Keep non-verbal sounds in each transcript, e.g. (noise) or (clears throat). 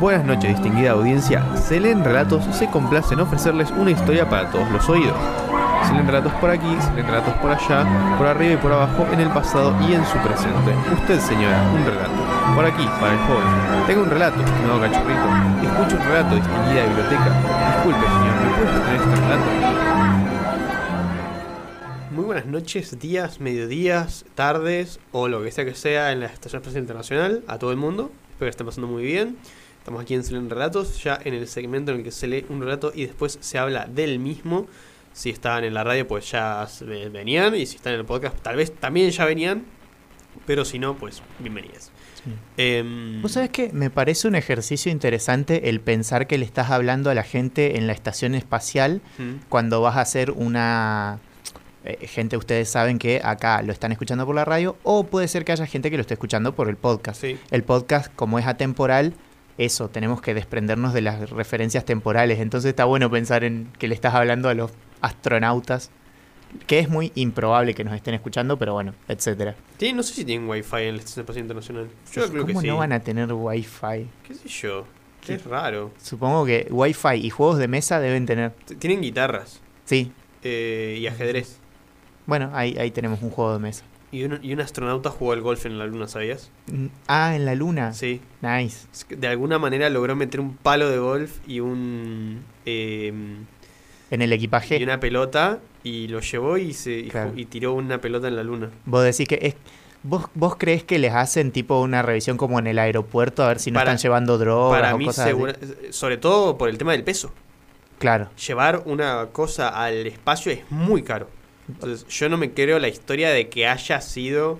Buenas noches, distinguida audiencia. Selén Relatos se complace en ofrecerles una historia para todos los oídos. Se leen relatos por aquí, se leen relatos por allá, por arriba y por abajo, en el pasado y en su presente. Usted, señora, un relato. Por aquí, para el joven. Tengo un relato, no cachorrito. Escucho un relato, distinguida biblioteca. Disculpe, señor, ¿me puede tener este relato? Muy buenas noches, días, mediodías, tardes o lo que sea que sea en la Estación Espacial Internacional a todo el mundo. Espero que estén pasando muy bien. Estamos aquí en Se leen Relatos, ya en el segmento en el que se lee un relato y después se habla del mismo. Si estaban en la radio, pues ya venían. Y si están en el podcast, tal vez también ya venían. Pero si no, pues bienvenidas. Em, ¿Vos sabés que me parece un ejercicio interesante el pensar que le estás hablando a la gente en la estación espacial mm, cuando vas a hacer una... eh, gente, ustedes saben que acá lo están escuchando por la radio o puede ser que haya gente que lo esté escuchando por el podcast. Sí. El podcast, como es atemporal, eso, tenemos que desprendernos de las referencias temporales. Entonces está bueno pensar en que le estás hablando a los astronautas, que es muy improbable que nos estén escuchando, pero bueno, etcétera. Sí, no sé si tienen wifi en la Estación Espacial Internacional. Yo creo que ¿Cómo sí. no van a tener wifi? ¿Qué sé yo? ¿Qué? Es raro. Supongo que Wi-Fi y juegos de mesa deben tener. Tienen guitarras Sí. eh, y ajedrez. Bueno, ahí, ahí tenemos un juego de mesa. Y un, y un astronauta jugó al golf en la luna, ¿sabías? Mm, Ah, en la luna. Sí. Nice. De alguna manera logró meter un palo de golf y un eh, En el y equipaje, una pelota y lo llevó y se y, Claro. y tiró una pelota en la luna. vos decís que es. ¿Vos, ¿Vos crees que les hacen tipo una revisión como en el aeropuerto a ver si no Para- están llevando drogas Para o mí, cosas así? sobre todo por el tema del peso. Claro. Llevar una cosa al espacio es muy caro. Entonces, yo no me creo la historia de que haya sido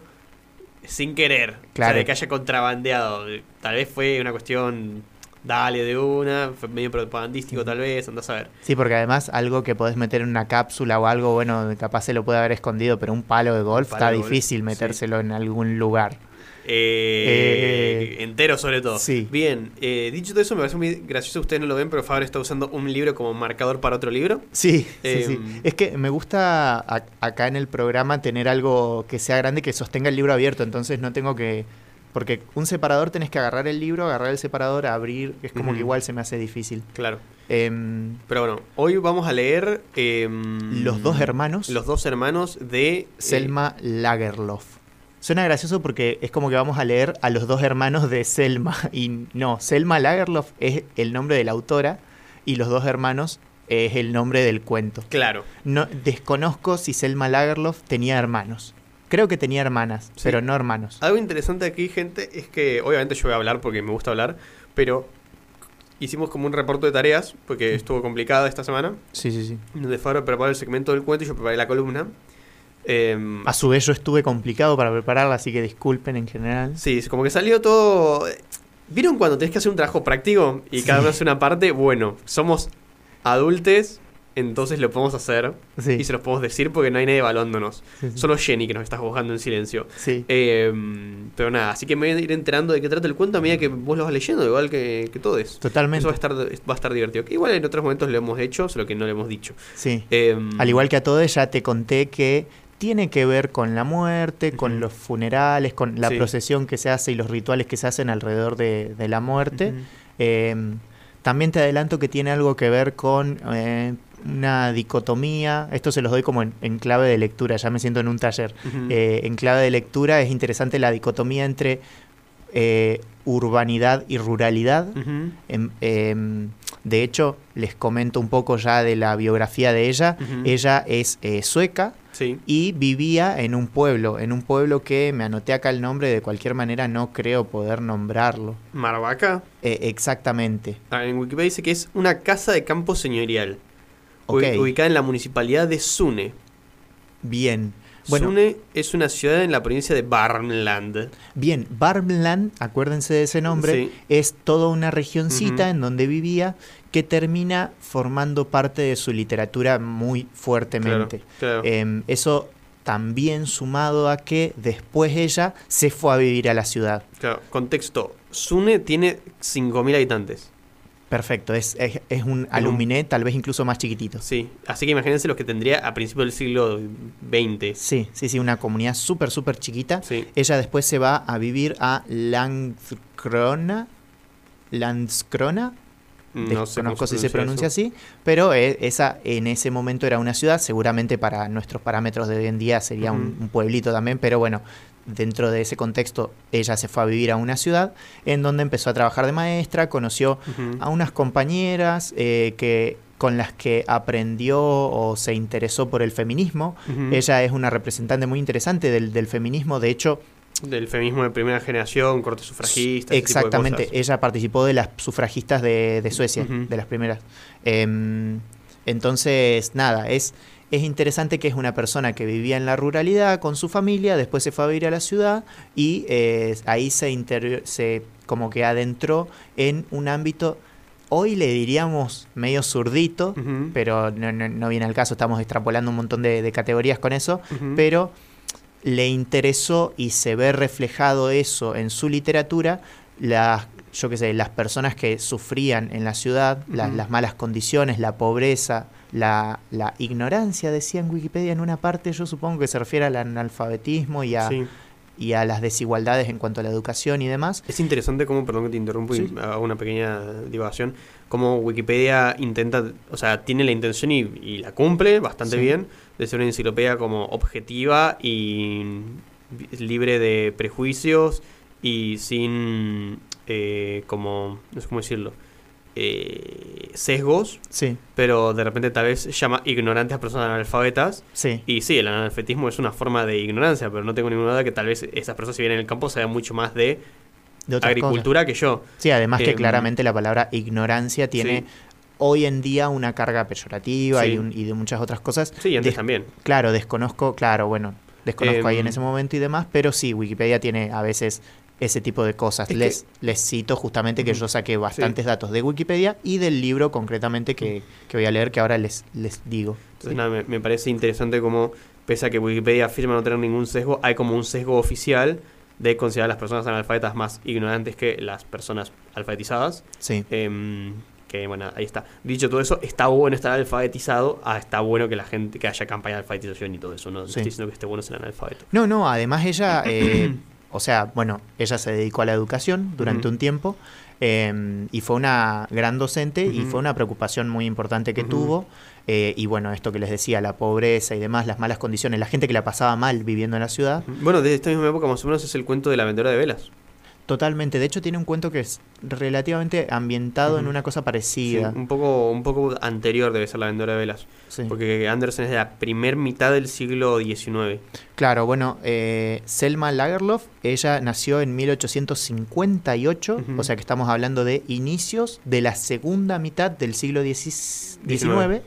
sin querer. O sea, Claro. de que haya contrabandeado. Tal vez fue una cuestión, dale de una, fue medio propagandístico tal vez, andás a ver. Sí, porque además algo que podés meter en una cápsula o algo, bueno, capaz se lo puede haber escondido, pero un palo de golf palo está de golf, difícil sí. metérselo en algún lugar. Eh, entero sobre todo. sí. Bien, eh, dicho todo eso, me parece muy gracioso, ustedes no lo ven, pero Faber está usando un libro como marcador para otro libro. Sí, sí, Em, sí. Es que me gusta a- acá en el programa tener algo que sea grande que sostenga el libro abierto, entonces no tengo que... Porque un separador tenés que agarrar el libro, agarrar el separador, abrir, es como que igual se me hace difícil. Claro. Em, Pero bueno, hoy vamos a leer... em, los dos hermanos, Los dos hermanos de... eh, Selma Lagerlof. Suena gracioso porque es como que vamos a leer a los dos hermanos de Selma. (laughs) Y no, Selma Lagerlof es el nombre de la autora y los dos hermanos es el nombre del cuento. claro. No, desconozco si Selma Lagerlof tenía hermanos. Creo que tenía hermanas, Sí. pero no hermanos. Algo interesante aquí, gente, es que obviamente yo voy a hablar porque me gusta hablar, pero hicimos como un reporte de tareas, porque estuvo complicada esta semana, Sí, sí, sí. donde Fabro preparó el segmento del cuento y yo preparé la columna. Em, A su vez yo estuve complicado para prepararla, así que disculpen en general. sí, como que salió todo... ¿Vieron cuando tenés que hacer un trabajo práctico y cada uno hace una parte? Bueno, somos adultos, entonces lo podemos hacer Sí, y se los podemos decir porque no hay nadie evaluándonos. sí. Solo Jenny que nos está juzgando en silencio. Sí. Eh, pero nada, así que me voy a ir enterando de qué trata el cuento a medida que vos lo vas leyendo, igual que, que todos. Totalmente. Eso va a, estar, va a estar divertido. Que igual en otros momentos lo hemos hecho, solo que no lo hemos dicho. Sí. Eh, Al igual que a todos, ya te conté que tiene que ver con la muerte, con los funerales, con la Sí. procesión que se hace y los rituales que se hacen alrededor de, de la muerte. Eh, también te adelanto que tiene algo que ver con eh, una dicotomía. Esto se los doy como en, en clave de lectura, ya me siento en un taller. Eh, en clave de lectura es interesante la dicotomía entre eh, urbanidad y ruralidad. Em, em, de hecho, les comento un poco ya de la biografía de ella. Ella es sueca Sí. y vivía en un pueblo, en un pueblo que me anoté acá el nombre, de cualquier manera no creo poder nombrarlo. Marvaca. Eh, exactamente. Ah, En Wikipedia dice que es una casa de campo señorial. Ubicada en la municipalidad de Sune. Bien. Bueno, Sune es una ciudad en la provincia de Barmland. bien, Barmland, acuérdense de ese nombre, Sí. es toda una regioncita en donde vivía que termina formando parte de su literatura muy fuertemente. Claro. Em, eso también sumado a que después ella se fue a vivir a la ciudad. claro. Contexto. Sune tiene 5.000 habitantes. Perfecto, es, es, es un aluminé tal vez incluso más chiquitito. Sí, así que imagínense los que tendría a principios del siglo XX. Sí, sí, sí, una comunidad súper, súper chiquita. Sí. Ella después se va a vivir a Landskrona. Landskrona, No sé cómo desconozco si se pronuncia eso. así, pero eh, esa en ese momento era una ciudad, seguramente para nuestros parámetros de hoy en día sería un pueblito también, pero bueno, dentro de ese contexto ella se fue a vivir a una ciudad en donde empezó a trabajar de maestra, conoció a unas compañeras eh, que con las que aprendió o se interesó por el feminismo. Ella es una representante muy interesante del, del feminismo, de hecho, Del feminismo de primera generación, corte sufragista. ese tipo de Exactamente, ella participó de las sufragistas de, de Suecia, de las primeras. Em, entonces, nada, es, es interesante que es una persona que vivía en la ruralidad con su familia, después se fue a vivir a la ciudad y eh, ahí se, inter- se como que adentró en un ámbito, hoy le diríamos medio zurdito, pero no, no- no viene al caso, estamos extrapolando un montón de, de categorías con eso, pero le interesó y se ve reflejado eso en su literatura, las, yo qué sé, las personas que sufrían en la ciudad, las malas condiciones, la pobreza, la, la ignorancia, decía en Wikipedia en una parte, yo supongo que se refiere al analfabetismo y a, Sí. y a las desigualdades en cuanto a la educación y demás. Es interesante cómo, perdón que te interrumpo Sí. y hago una pequeña divagación, cómo Wikipedia intenta, o sea, tiene la intención y, y la cumple bastante Sí. bien de ser una enciclopedia como objetiva y libre de prejuicios y sin, eh, como, no sé cómo decirlo, eh, sesgos, Sí, pero de repente tal vez llama ignorantes a personas analfabetas. sí, Y sí, el analfabetismo es una forma de ignorancia, pero no tengo ninguna duda que tal vez esas personas si vienen en el campo saben mucho más de agricultura que yo. Sí, además que Em, claramente la palabra ignorancia tiene Sí. hoy en día una carga peyorativa Sí. y, un- y de muchas otras cosas. Sí, y antes Des- también. Claro, desconozco, claro, bueno, desconozco ahí en Em, ese momento y demás, pero sí, Wikipedia tiene a veces ese tipo de cosas. Es Les, les cito justamente que yo saqué bastantes datos de Wikipedia y del libro concretamente que, que voy a leer, que ahora les, les digo. Entonces, nada, me, me parece interesante como, pese a que Wikipedia afirma no tener ningún sesgo, hay como un sesgo oficial de considerar a las personas analfabetas más ignorantes que las personas alfabetizadas. Sí, Em, que bueno, ahí está. Dicho todo eso, está bueno estar alfabetizado, ah, está bueno que la gente, que haya campaña de alfabetización y todo eso. No, No Sí. estoy diciendo que esté bueno ser analfabeto. No, no, además ella, eh, (clears throat) o sea, bueno, ella se dedicó a la educación durante un tiempo eh, y fue una gran docente y fue una preocupación muy importante que tuvo. eh, y bueno, esto que les decía, la pobreza y demás, las malas condiciones, la gente que la pasaba mal viviendo en la ciudad, Bueno, de esta misma época más o menos es el cuento de la vendedora de velas. Totalmente. De hecho, tiene un cuento que es relativamente ambientado en una cosa Sí, parecida. un, poco, un poco anterior debe ser la vendedora de velas. Sí. Porque Andersen es de la primer mitad del siglo XIX. Claro, bueno, eh, Selma Lagerlof, ella nació en 1858, Ujú. o sea que estamos hablando de inicios de la segunda mitad del siglo XIX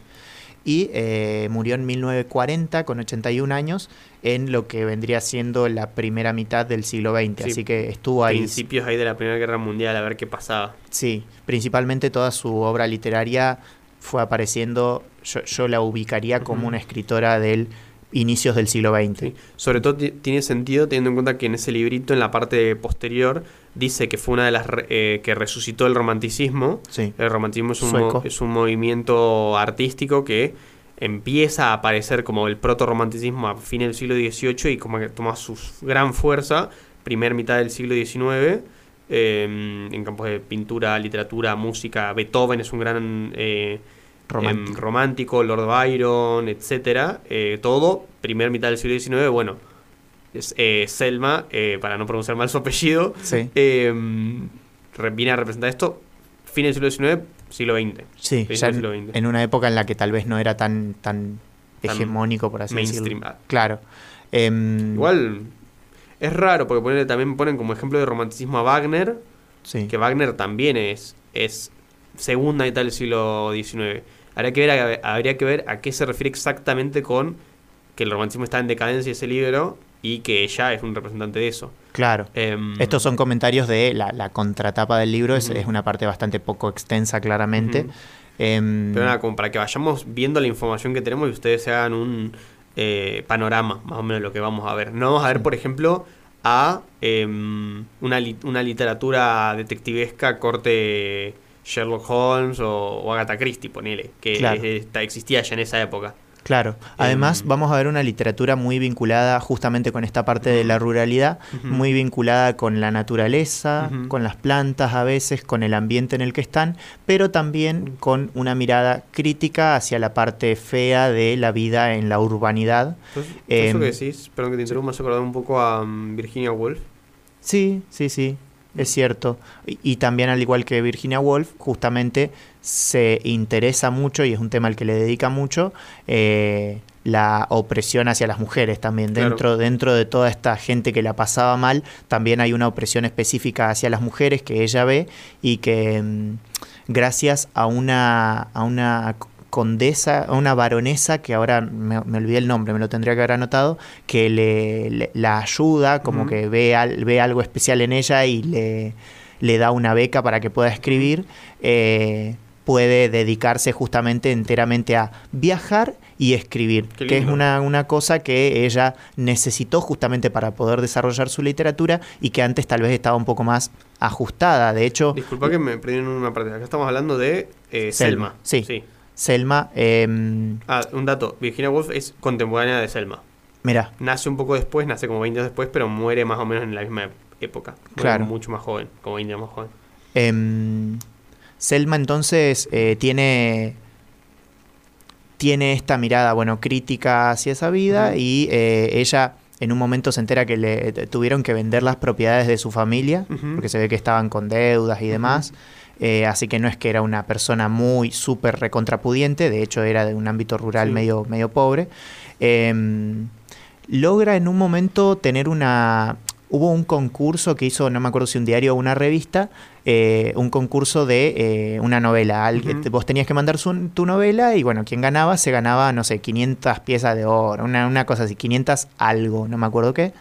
y eh, murió en 1940 con 81 años en lo que vendría siendo la primera mitad del siglo XX, Sí. así que estuvo ahí. Principios ahí de la Primera Guerra Mundial, a ver qué pasaba. Sí, principalmente toda su obra literaria fue apareciendo, yo, yo la ubicaría como una escritora del inicios del siglo XX. Sí. Sobre todo ti- tiene sentido teniendo en cuenta que en ese librito, en la parte posterior, dice que fue una de las re- eh, que resucitó el romanticismo. Sí. El romanticismo es un, mo- es un movimiento artístico que empieza a aparecer como el proto-romanticismo a fines del siglo XVIII y como que toma su gran fuerza, primer mitad del siglo XIX, eh, en campos de pintura, literatura, música. Beethoven es un gran eh, Romántico. em, romántico, Lord Byron, etcétera. eh, todo, primer mitad del siglo XIX, bueno. Es, eh, Selma, eh, para no pronunciar mal su apellido, Sí. re- viene a representar esto, fin del siglo XIX, siglo XX. Sí, ya en, siglo XX. en una época en la que tal vez no era tan, tan Tan hegemónico, por así mainstream. decirlo. Claro. Em, Igual es raro porque también ponen como ejemplo de romanticismo a Wagner, Sí. que Wagner también es, es segunda mitad del siglo XIX. Habría que, ver a, habría que ver a qué se refiere exactamente con que el romanticismo está en decadencia ese libro y que ella es un representante de eso. Claro. Em, Estos son comentarios de la, la contratapa del libro, es, una parte bastante poco extensa, claramente. Em, Pero nada, como para que vayamos viendo la información que tenemos y ustedes se hagan un eh, panorama, más o menos, de lo que vamos a ver. No vamos a ver, por ejemplo, a em, una, li- una literatura detectivesca corte Sherlock Holmes o, o Agatha Christie, ponele, que Claro. existía ya en esa época. Claro. Además, Em, vamos a ver una literatura muy vinculada justamente con esta parte de la ruralidad, muy vinculada con la naturaleza, con las plantas a veces, con el ambiente en el que están, pero también con una mirada crítica hacia la parte fea de la vida en la urbanidad. Entonces, Em, eso que decís, perdón que te interrumpa, me hace acordar un poco a mm, Virginia Woolf. Sí, sí, sí, es cierto. Y, y también al igual que Virginia Woolf, justamente se interesa mucho, y es un tema al que le dedica mucho, eh, la opresión hacia las mujeres también. Claro. Dentro, dentro de toda esta gente que la pasaba mal, también hay una opresión específica hacia las mujeres que ella ve y que mm, gracias a una, a una condesa, una baronesa, que ahora me, me olvidé el nombre, me lo tendría que haber anotado, que le, le- la ayuda, como que ve, al- ve algo especial en ella y le, le da una beca para que pueda escribir, eh, puede dedicarse justamente enteramente a viajar y escribir, que es una, una cosa que ella necesitó justamente para poder desarrollar su literatura y que antes tal vez estaba un poco más ajustada. De hecho, Disculpa que me perdí en una parte. Acá estamos hablando de eh, Selma, Selma. sí. Selma, em, Ah, un dato. Virginia Woolf es contemporánea de Selma. mira, Nace un poco después, nace como 20 años después, pero muere más o menos en la misma época. Muere Claro. Mucho más joven, como 20 años más joven. Em, Selma entonces eh, tiene, tiene esta mirada, bueno, crítica hacia esa vida y eh, ella en un momento se entera que le t- tuvieron que vender las propiedades de su familia porque se ve que estaban con deudas y demás. Eh, así que no es que era una persona muy súper recontrapudiente, de hecho era de un ámbito rural Sí. medio, medio pobre. Em, logra en un momento tener una... Hubo un concurso que hizo, no me acuerdo si un diario o una revista, eh, un concurso de eh, una novela. Al- Ujú. Vos tenías que mandar su- tu novela y bueno, quien ganaba se ganaba, no sé, 500 piezas de oro, una, una cosa así, 500 algo, no me acuerdo qué.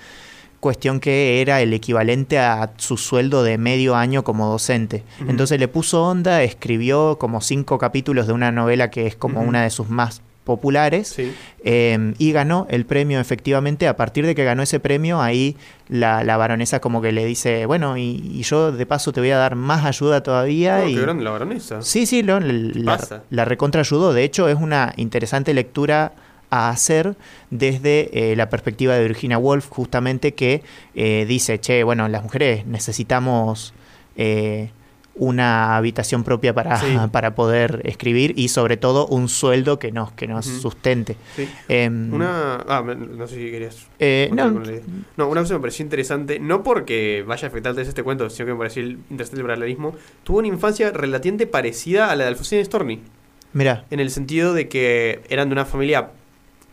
Cuestión que era el equivalente a su sueldo de medio año como docente. Entonces le puso onda, escribió como cinco capítulos de una novela que es como una de sus más populares. Sí. Eh, y ganó el premio efectivamente. A partir de que ganó ese premio, ahí la, la baronesa como que le dice, bueno, y, y yo de paso te voy a dar más ayuda todavía. Oh, y... qué grande la baronesa. Sí, sí, lo- la, la recontra ayudó. De hecho, es una interesante lectura a hacer desde eh, la perspectiva de Virginia Woolf, justamente que eh, dice, che, bueno, las mujeres necesitamos eh, una habitación propia para, Sí. (laughs) para poder escribir y sobre todo un sueldo que nos, que nos sustente. Sí. Em, Una. Ah, no sé si querías. no. No, una cosa que me pareció interesante, no porque vaya a afectarte este cuento, sino que me pareció interesante el paralelismo. Tuvo una infancia relativamente parecida a la de Alfonsina Storni. mira, En el sentido de que eran de una familia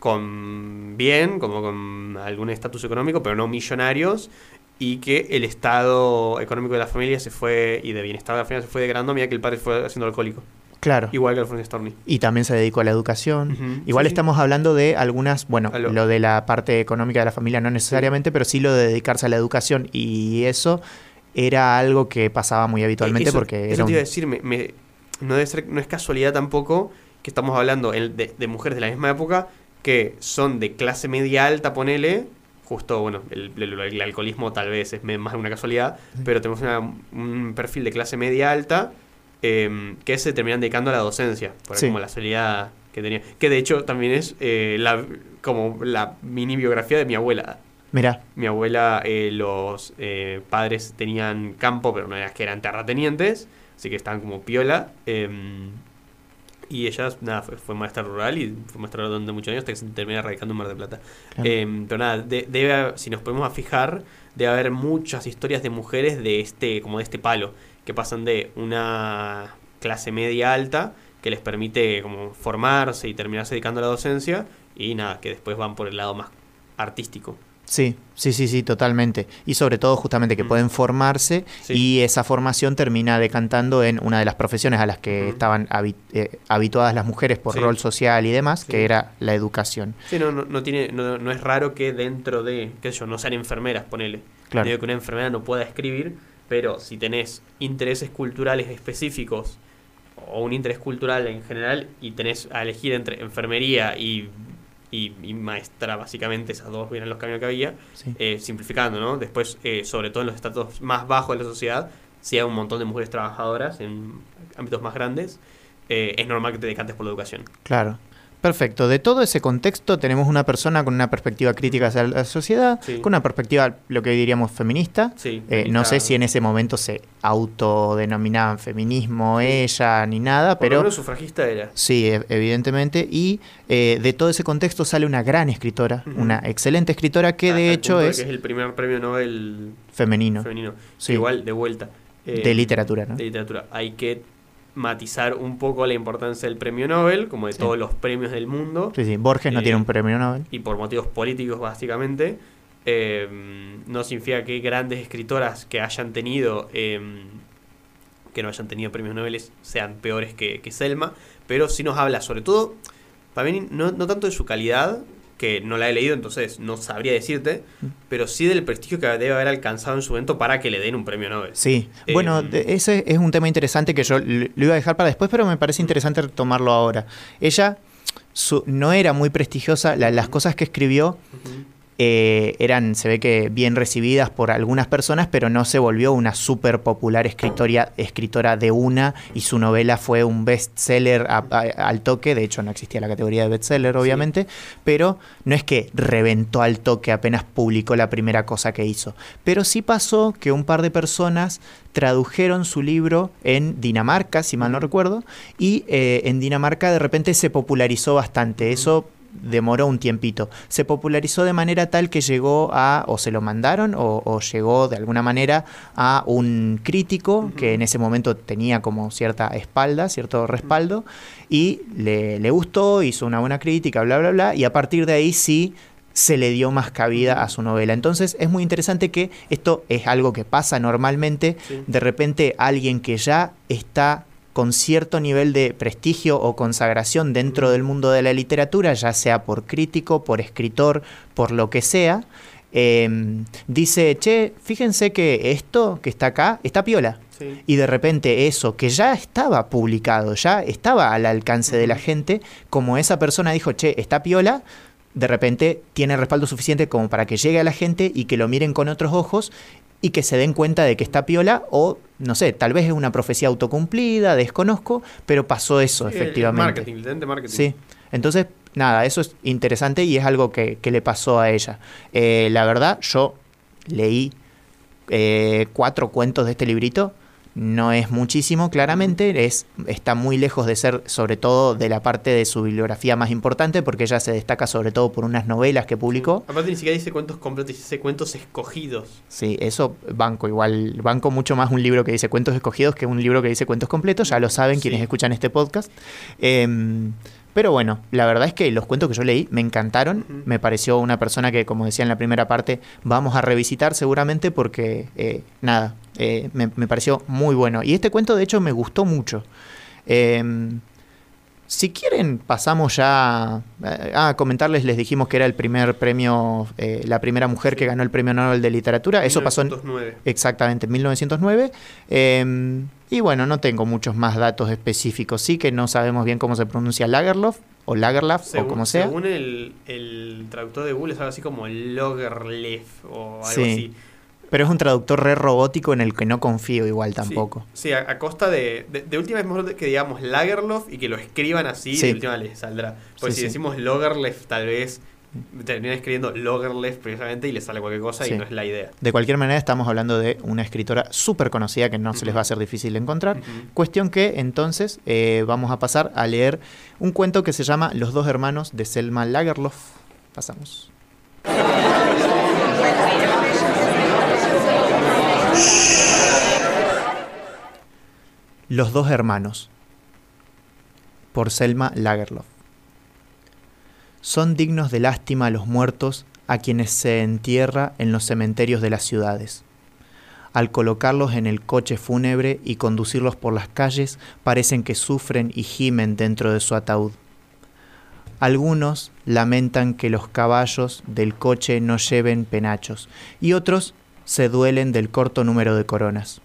con bien, como con algún estatus económico, pero no millonarios, y que el estado económico de la familia se fue, y de bienestar de la familia se fue degradando a medida que el padre fue haciendo alcohólico. claro. Igual que Alfonso Storni. Y también se dedicó a la educación. Igual Sí, sí. estamos hablando de algunas, bueno, lo- de la parte económica de la familia no necesariamente, pero sí lo de dedicarse a la educación y eso era algo que pasaba muy habitualmente Eso- porque eso era te iba a decir, me- me- no, debe ser, no es casualidad tampoco que estamos hablando de mujeres de la misma época que son de clase media alta, ponele, justo, bueno, el, el- el alcoholismo tal vez es más una casualidad, pero tenemos una- un perfil de clase media alta em, que se terminan dedicando a la docencia, por Sí. como la salida que tenía. Que de hecho también es eh, la, como la mini biografía de mi abuela. Mira, Mi abuela, eh, los eh, padres tenían campo, pero no era que eran terratenientes, así que estaban como piola. Y ella, nada, fue, fue maestra rural y fue maestra rural durante muchos años hasta que se termina radicando en Mar del Plata. Claro. Em, pero nada, de- debe, si nos ponemos a fijar, debe haber muchas historias de mujeres de este, como de este palo, que pasan de una clase media alta que les permite como formarse y terminarse dedicando a la docencia y nada, que después van por el lado más artístico. Sí, sí, sí, sí, totalmente. Y sobre todo justamente que Mm. pueden formarse Sí. y esa formación termina decantando en una de las profesiones a las que estaban eh, habituadas las mujeres por Sí. rol social y demás, Sí. que era la educación. Sí, no, no, no tiene, no, no es raro que dentro de, qué sé yo, no sean enfermeras, ponele. Claro. Digo que una enfermera no pueda escribir, pero si tenés intereses culturales específicos o un interés cultural en general y tenés a elegir entre enfermería y, y, y maestra, básicamente esas dos eran los caminos que había, Sí. eh, simplificando, ¿no? Después, eh, sobre todo en los estratos más bajos de la sociedad, si hay un montón de mujeres trabajadoras en ámbitos más grandes, eh, es normal que te decantes por la educación. Claro. Perfecto. De todo ese contexto tenemos una persona con una perspectiva crítica hacia la sociedad, Sí. con una perspectiva, lo que diríamos, feminista. Sí. Eh, no sé si en ese momento se autodenominaban feminismo ella ni nada, Por lo pero menos sufragista era. sí, e- evidentemente. Y eh, de todo ese contexto sale una gran escritora, una excelente escritora que Hasta de hecho de es que es el primer premio Nobel femenino, femenino. Igual, de vuelta. Eh, de literatura, ¿no? de literatura. Hay que matizar un poco la importancia del premio Nobel, como de Sí. todos los premios del mundo, Sí, sí. Borges no Eh, tiene un premio Nobel. y por motivos políticos básicamente. Eh, no significa que grandes escritoras que hayan tenido, eh, que no hayan tenido premios Nobel sean peores que, que Selma, pero sí nos habla sobre todo, para mí no, no tanto de su calidad, que no la he leído, entonces no sabría decirte, pero sí del prestigio que debe haber alcanzado en su momento para que le den un premio Nobel. Sí, Eh, bueno, de- ese es un tema interesante que yo lo iba a dejar para después, pero me parece interesante retomarlo ahora. Ella su- no era muy prestigiosa, la- las cosas que escribió. Eh, eran, se ve que bien recibidas por algunas personas, pero no se volvió una súper popular escritoria, escritora de una y su novela fue un bestseller al toque, de hecho no existía la categoría de bestseller Sí. obviamente, pero no es que reventó al toque apenas publicó la primera cosa que hizo, pero sí pasó que un par de personas tradujeron su libro en Dinamarca, si mal no recuerdo, y eh, en Dinamarca de repente se popularizó bastante, eso demoró un tiempito. Se popularizó de manera tal que llegó a, o se lo mandaron, o, o llegó de alguna manera a un crítico que en ese momento tenía como cierta espalda, cierto respaldo, y le, le gustó, hizo una buena crítica, bla, bla, bla, y a partir de ahí sí se le dio más cabida a su novela. Entonces es muy interesante que esto es algo que pasa normalmente, Sí. de repente alguien que ya está con cierto nivel de prestigio o consagración dentro del mundo de la literatura, ya sea por crítico, por escritor, por lo que sea, eh, dice, che, fíjense que esto que está acá está piola. Sí. Y de repente eso que ya estaba publicado, ya estaba al alcance de la gente, como esa persona dijo, che, está piola, de repente tiene respaldo suficiente como para que llegue a la gente y que lo miren con otros ojos y que se den cuenta de que está piola o, no sé, tal vez es una profecía autocumplida, desconozco, pero pasó eso, Sí, el- el efectivamente. Marketing, literalmente marketing. Sí, entonces, nada, eso es interesante y es algo que, que le pasó a ella. Eh, la verdad, yo leí eh, cuatro cuentos de este librito. No es muchísimo, claramente, es, está muy lejos de ser, sobre todo, de la parte de su bibliografía más importante, porque ella se destaca sobre todo por unas novelas que publicó. Aparte ni siquiera dice cuentos completos, dice cuentos escogidos. Sí, eso banco igual, banco mucho más un libro que dice cuentos escogidos que un libro que dice cuentos completos, ya lo saben quienes escuchan este podcast. Em, pero bueno, la verdad es que los cuentos que yo leí me encantaron, me pareció una persona que, como decía en la primera parte, vamos a revisitar seguramente porque, eh, nada, eh, me, me pareció muy bueno. Y este cuento de hecho me gustó mucho. Em, si quieren, pasamos ya a comentarles, les dijimos que era el primer premio, eh, la primera mujer que ganó el premio Nobel de Literatura. Eso pasó en, 1909. exactamente en 1909. Eh, y bueno, no tengo muchos más datos específicos. Sí que no sabemos bien cómo se pronuncia Lagerlof o Lagerlaf o como sea. según el, el traductor de Google es algo así como Logerlef o algo Sí, así. Pero es un traductor re robótico en el que no confío igual tampoco. Sí, sí, a, a costa de, de, de última es mejor que digamos Lagerlof y que lo escriban así, Sí. de última les saldrá. Porque Sí, si decimos Logerlef tal vez terminan escribiendo Logerlef precisamente y le sale cualquier cosa y no es la idea. De cualquier manera, estamos hablando de una escritora súper conocida que no se les va a hacer difícil de encontrar. Cuestión que entonces eh, vamos a pasar a leer un cuento que se llama Los dos hermanos de Selma Lagerlof. Pasamos. Los dos hermanos por Selma Lagerlof. Son dignos de lástima los muertos a quienes se entierra en los cementerios de las ciudades. Al colocarlos en el coche fúnebre y conducirlos por las calles, parecen que sufren y gimen dentro de su ataúd. Algunos lamentan que los caballos del coche no lleven penachos y otros se duelen del corto número de coronas.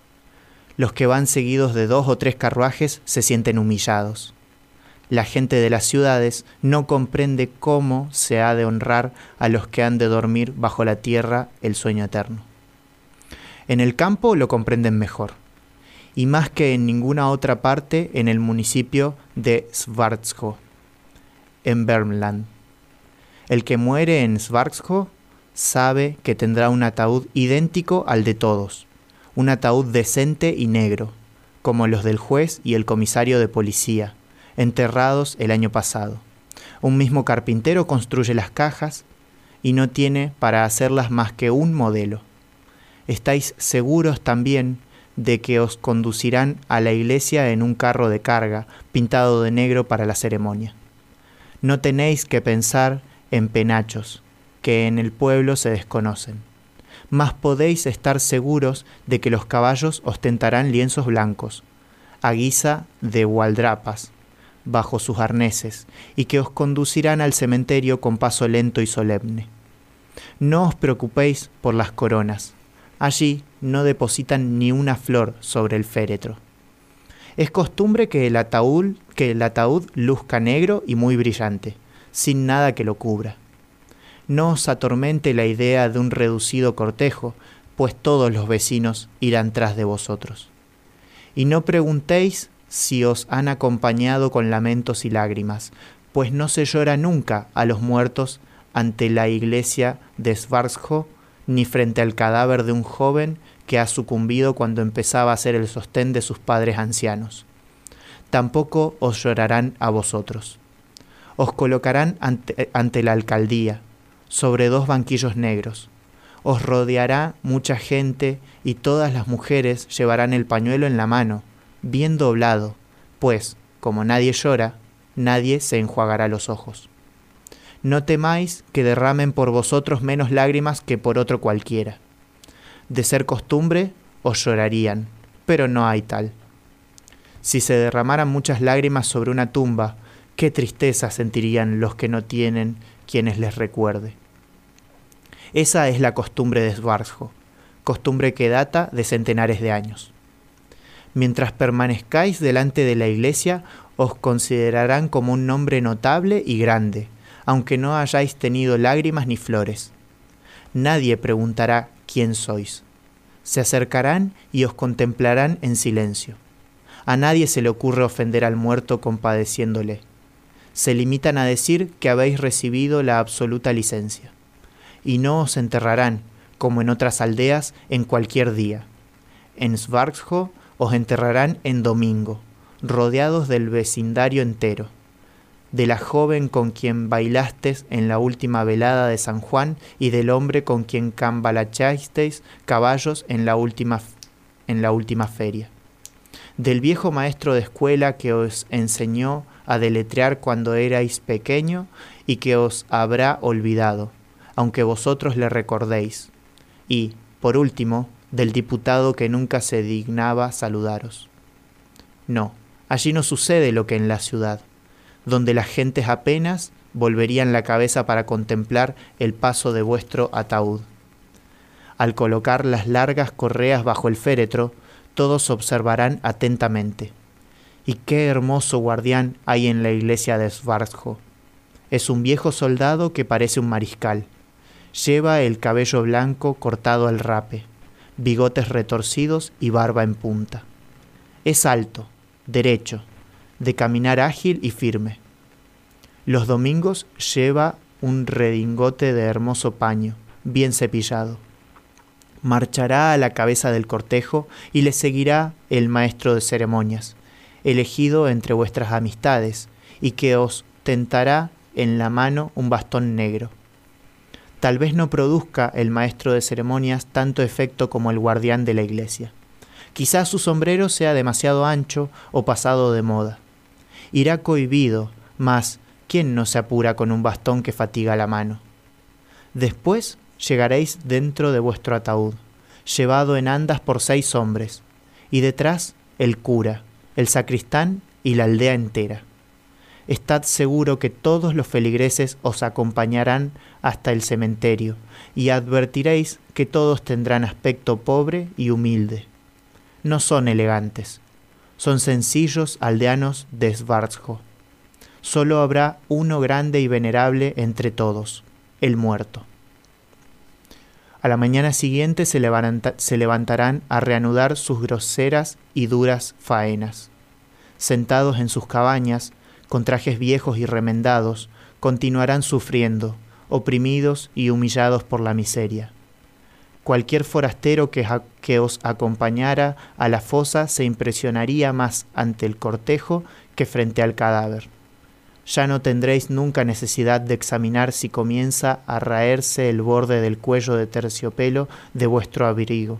Los que van seguidos de dos o tres carruajes se sienten humillados. La gente de las ciudades no comprende cómo se ha de honrar a los que han de dormir bajo la tierra el sueño eterno. En el campo lo comprenden mejor, y más que en ninguna otra parte en el municipio de Schwarzkopf. en Vermland. El que muere en Svartsjo sabe que tendrá un ataúd idéntico al de todos, un ataúd decente y negro, como los del juez y el comisario de policía, enterrados el año pasado. Un mismo carpintero construye las cajas y no tiene para hacerlas más que un modelo. Estáis seguros también de que os conducirán a la iglesia en un carro de carga, pintado de negro para la ceremonia. No tenéis que pensar en penachos, que en el pueblo se desconocen. Mas podéis estar seguros de que los caballos ostentarán lienzos blancos, a guisa de gualdrapas, bajo sus arneses, y que os conducirán al cementerio con paso lento y solemne. No os preocupéis por las coronas, allí no depositan ni una flor sobre el féretro. Es costumbre que el ataúd, que el ataúd luzca negro y muy brillante, sin nada que lo cubra. No os atormente la idea de un reducido cortejo, pues todos los vecinos irán tras de vosotros. Y no preguntéis si os han acompañado con lamentos y lágrimas, pues no se llora nunca a los muertos ante la iglesia de Svarsjo, ni frente al cadáver de un joven que ha sucumbido cuando empezaba a ser el sostén de sus padres ancianos. Tampoco os llorarán a vosotros. Os colocarán ante, ante la alcaldía, sobre dos banquillos negros. Os rodeará mucha gente y todas las mujeres llevarán el pañuelo en la mano, bien doblado, pues, como nadie llora, nadie se enjuagará los ojos. No temáis que derramen por vosotros menos lágrimas que por otro cualquiera. De ser costumbre, os llorarían, pero no hay tal. Si se derramaran muchas lágrimas sobre una tumba, qué tristeza sentirían los que no tienen quienes les recuerde. Esa es la costumbre de Svarsjo, costumbre que data de centenares de años. Mientras permanezcáis delante de la iglesia, os considerarán como un nombre notable y grande, aunque no hayáis tenido lágrimas ni flores. Nadie preguntará quién sois. Se acercarán y os contemplarán en silencio. A nadie se le ocurre ofender al muerto compadeciéndole. Se limitan a decir que habéis recibido la absoluta licencia. Y no os enterrarán, como en otras aldeas, en cualquier día. En Svargsjo os enterrarán en domingo, rodeados del vecindario entero de la joven con quien bailastes en la última velada de San Juan y del hombre con quien cambalachasteis caballos en la última, en la última feria. Del viejo maestro de escuela que os enseñó a deletrear cuando erais pequeño y que os habrá olvidado, aunque vosotros le recordéis. Y, por último, del diputado que nunca se dignaba saludaros. No, allí no sucede lo que en la ciudad donde las gentes apenas volverían la cabeza para contemplar el paso de vuestro ataúd. Al colocar las largas correas bajo el féretro, todos observarán atentamente. Y qué hermoso guardián hay en la iglesia de Svarsjo. Es un viejo soldado que parece un mariscal. Lleva el cabello blanco cortado al rape, bigotes retorcidos y barba en punta. Es alto, derecho, de caminar ágil y firme. Los domingos lleva un redingote de hermoso paño, bien cepillado. Marchará a la cabeza del cortejo y le seguirá el maestro de ceremonias, elegido entre vuestras amistades, y que os tentará en la mano un bastón negro. Tal vez no produzca el maestro de ceremonias tanto efecto como el guardián de la iglesia. Quizás su sombrero sea demasiado ancho o pasado de moda irá cohibido, mas ¿quién no se apura con un bastón que fatiga la mano? Después llegaréis dentro de vuestro ataúd, llevado en andas por seis hombres, y detrás el cura, el sacristán y la aldea entera. Estad seguro que todos los feligreses os acompañarán hasta el cementerio, y advertiréis que todos tendrán aspecto pobre y humilde. No son elegantes, son sencillos aldeanos de Svartsjo. Solo habrá uno grande y venerable entre todos, el muerto. A la mañana siguiente se, levantarán a reanudar sus groseras y duras faenas. Sentados en sus cabañas, con trajes viejos y remendados, continuarán sufriendo, oprimidos y humillados por la miseria. Cualquier forastero que, os acompañara a la fosa se impresionaría más ante el cortejo que frente al cadáver. Ya no tendréis nunca necesidad de examinar si comienza a raerse el borde del cuello de terciopelo de vuestro abrigo,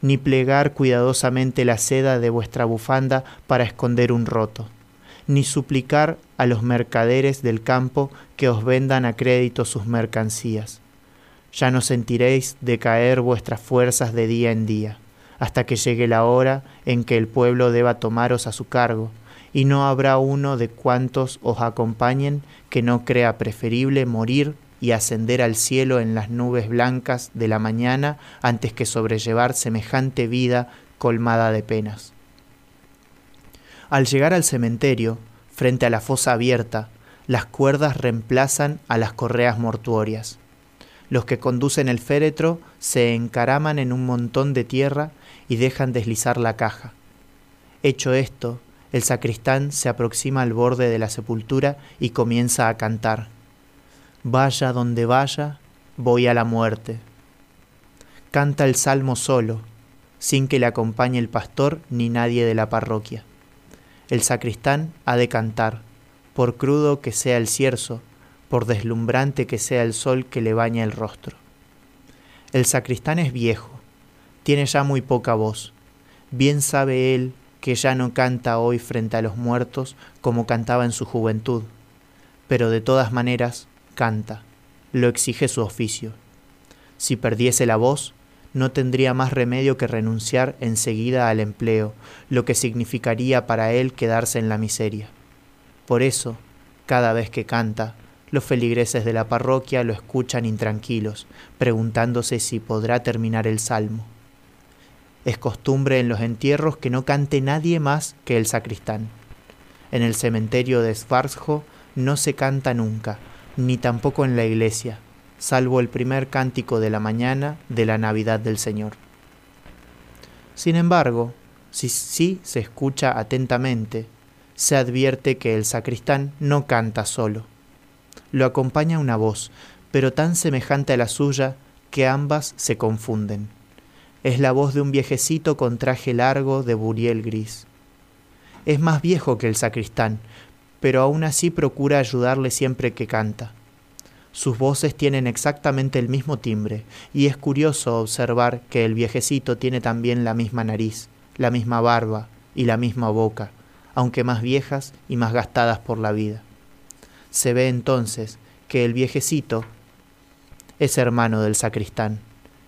ni plegar cuidadosamente la seda de vuestra bufanda para esconder un roto, ni suplicar a los mercaderes del campo que os vendan a crédito sus mercancías. Ya no sentiréis decaer vuestras fuerzas de día en día, hasta que llegue la hora en que el pueblo deba tomaros a su cargo, y no habrá uno de cuantos os acompañen que no crea preferible morir y ascender al cielo en las nubes blancas de la mañana antes que sobrellevar semejante vida colmada de penas. Al llegar al cementerio, frente a la fosa abierta, las cuerdas reemplazan a las correas mortuorias. Los que conducen el féretro se encaraman en un montón de tierra y dejan deslizar la caja. Hecho esto, el sacristán se aproxima al borde de la sepultura y comienza a cantar. Vaya donde vaya, voy a la muerte. Canta el salmo solo, sin que le acompañe el pastor ni nadie de la parroquia. El sacristán ha de cantar, por crudo que sea el cierzo, por deslumbrante que sea el sol que le baña el rostro. El sacristán es viejo, tiene ya muy poca voz. Bien sabe él que ya no canta hoy frente a los muertos como cantaba en su juventud, pero de todas maneras canta, lo exige su oficio. Si perdiese la voz, no tendría más remedio que renunciar enseguida al empleo, lo que significaría para él quedarse en la miseria. Por eso, cada vez que canta, los feligreses de la parroquia lo escuchan intranquilos, preguntándose si podrá terminar el salmo. Es costumbre en los entierros que no cante nadie más que el sacristán. En el cementerio de Svarsjo no se canta nunca, ni tampoco en la iglesia, salvo el primer cántico de la mañana de la Navidad del Señor. Sin embargo, si sí se escucha atentamente, se advierte que el sacristán no canta solo. Lo acompaña una voz, pero tan semejante a la suya que ambas se confunden. Es la voz de un viejecito con traje largo de buriel gris. Es más viejo que el sacristán, pero aún así procura ayudarle siempre que canta. Sus voces tienen exactamente el mismo timbre, y es curioso observar que el viejecito tiene también la misma nariz, la misma barba y la misma boca, aunque más viejas y más gastadas por la vida. Se ve entonces que el viejecito es hermano del sacristán,